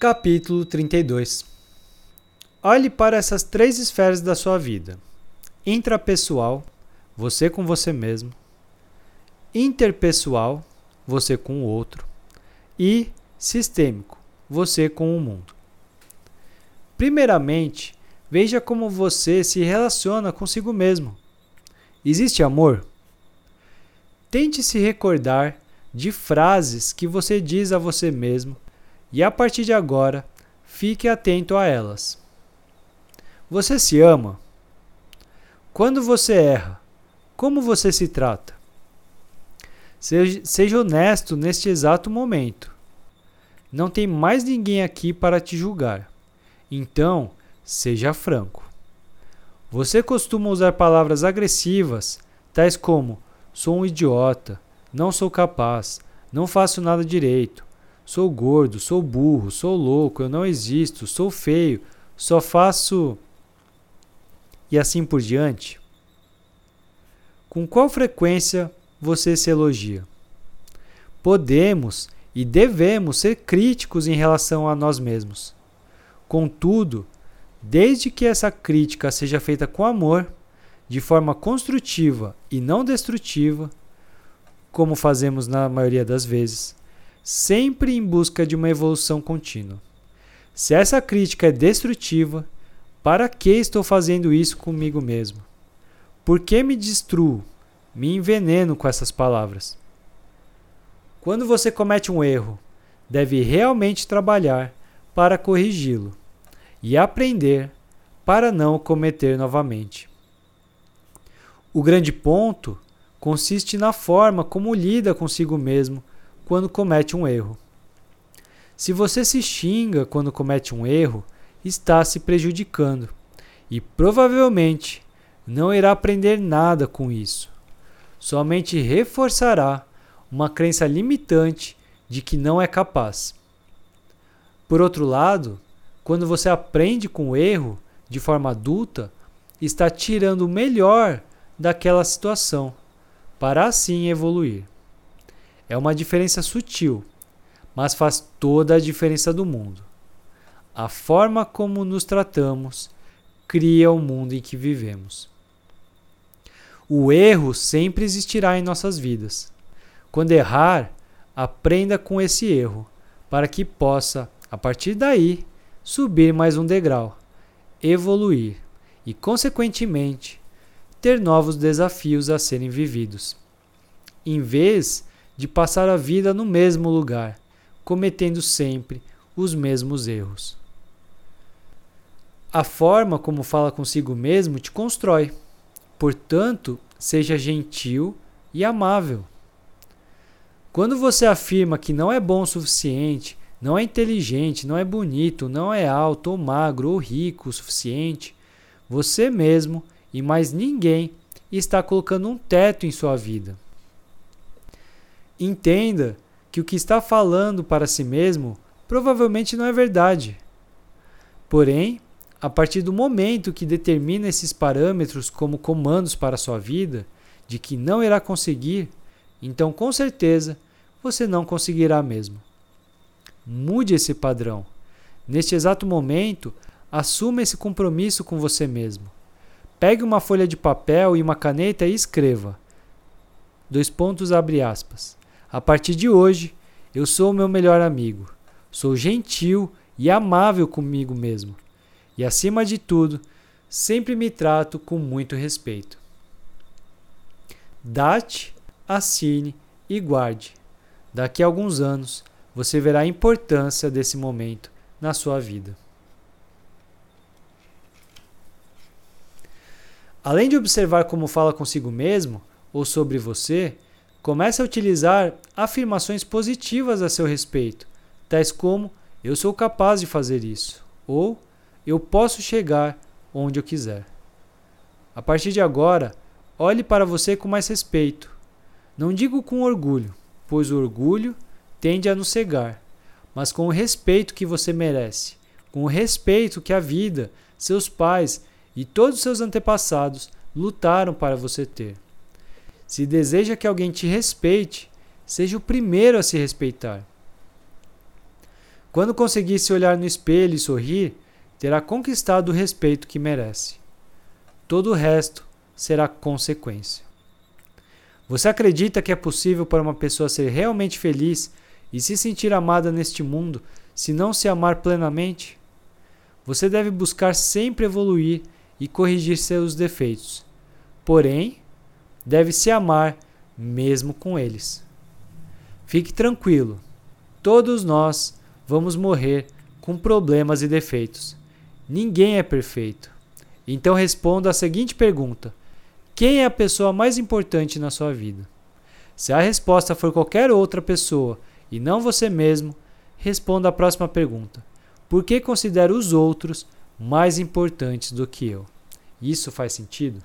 Capítulo 32 Olhe para essas três esferas da sua vida: intrapessoal, você com você mesmo, interpessoal, você com o outro, e sistêmico, você com o mundo. Primeiramente, veja como você se relaciona consigo mesmo. Existe amor? Tente se recordar de frases que você diz a você mesmo e a partir de agora, fique atento a elas. Você se ama? Quando você erra, como você se trata? Seja, honesto neste exato momento. Não tem mais ninguém aqui para te julgar. Então, seja franco. Você costuma usar palavras agressivas, tais como sou um idiota, não sou capaz, não faço nada direito, Sou gordo, sou burro, sou louco, eu não existo, sou feio, só faço. E assim por diante? Com qual frequência você se elogia? Podemos e devemos ser críticos em relação a nós mesmos. Contudo, desde que essa crítica seja feita com amor, de forma construtiva e não destrutiva, como fazemos na maioria das vezes, sempre em busca de uma evolução contínua. Se essa crítica é destrutiva, para que estou fazendo isso comigo mesmo? Por que me destruo, me enveneno com essas palavras? Quando você comete um erro, deve realmente trabalhar para corrigi-lo e aprender para não o cometer novamente. O grande ponto consiste na forma como lida consigo mesmo quando comete um erro. Se você se xinga quando comete um erro, está se prejudicando e provavelmente não irá aprender nada com isso. Somente reforçará uma crença limitante de que não é capaz. Por outro lado, quando você aprende com o erro de forma adulta, está tirando o melhor daquela situação para assim evoluir. É uma diferença sutil, mas faz toda a diferença do mundo. A forma como nos tratamos cria o mundo em que vivemos. O erro sempre existirá em nossas vidas. Quando errar, aprenda com esse erro, para que possa, a partir daí, subir mais um degrau, evoluir e, consequentemente, ter novos desafios a serem vividos. Em vez de passar a vida no mesmo lugar, cometendo sempre os mesmos erros. A forma como fala consigo mesmo te constrói. Portanto, seja gentil e amável. Quando você afirma que não é bom o suficiente, não é inteligente, não é bonito, não é alto ou magro ou rico o suficiente, você mesmo e mais ninguém está colocando um teto em sua vida. Entenda que o que está falando para si mesmo provavelmente não é verdade. Porém, a partir do momento que determina esses parâmetros como comandos para sua vida, de que não irá conseguir, então com certeza você não conseguirá mesmo. Mude esse padrão. Neste exato momento, assuma esse compromisso com você mesmo. Pegue uma folha de papel e uma caneta e escreva. Dois pontos abre aspas. A partir de hoje, eu sou o meu melhor amigo. Sou gentil e amável comigo mesmo. E acima de tudo, sempre me trato com muito respeito. Date, assine e guarde. Daqui a alguns anos, você verá a importância desse momento na sua vida. Além de observar como fala consigo mesmo ou sobre você, Comece a utilizar afirmações positivas a seu respeito, tais como eu sou capaz de fazer isso ou eu posso chegar onde eu quiser. A partir de agora, olhe para você com mais respeito. Não digo com orgulho, pois o orgulho tende a nos cegar, mas com o respeito que você merece, com o respeito que a vida, seus pais e todos os seus antepassados lutaram para você ter. Se deseja que alguém te respeite, seja o primeiro a se respeitar. Quando conseguir se olhar no espelho e sorrir, terá conquistado o respeito que merece. Todo o resto será consequência. Você acredita que é possível para uma pessoa ser realmente feliz e se sentir amada neste mundo se não se amar plenamente? Você deve buscar sempre evoluir e corrigir seus defeitos. Porém, deve se amar mesmo com eles. Fique tranquilo, todos nós vamos morrer com problemas e defeitos. Ninguém é perfeito. Então responda a seguinte pergunta: Quem é a pessoa mais importante na sua vida? Se a resposta for qualquer outra pessoa e não você mesmo, responda a próxima pergunta: Por que considero os outros mais importantes do que eu? Isso faz sentido?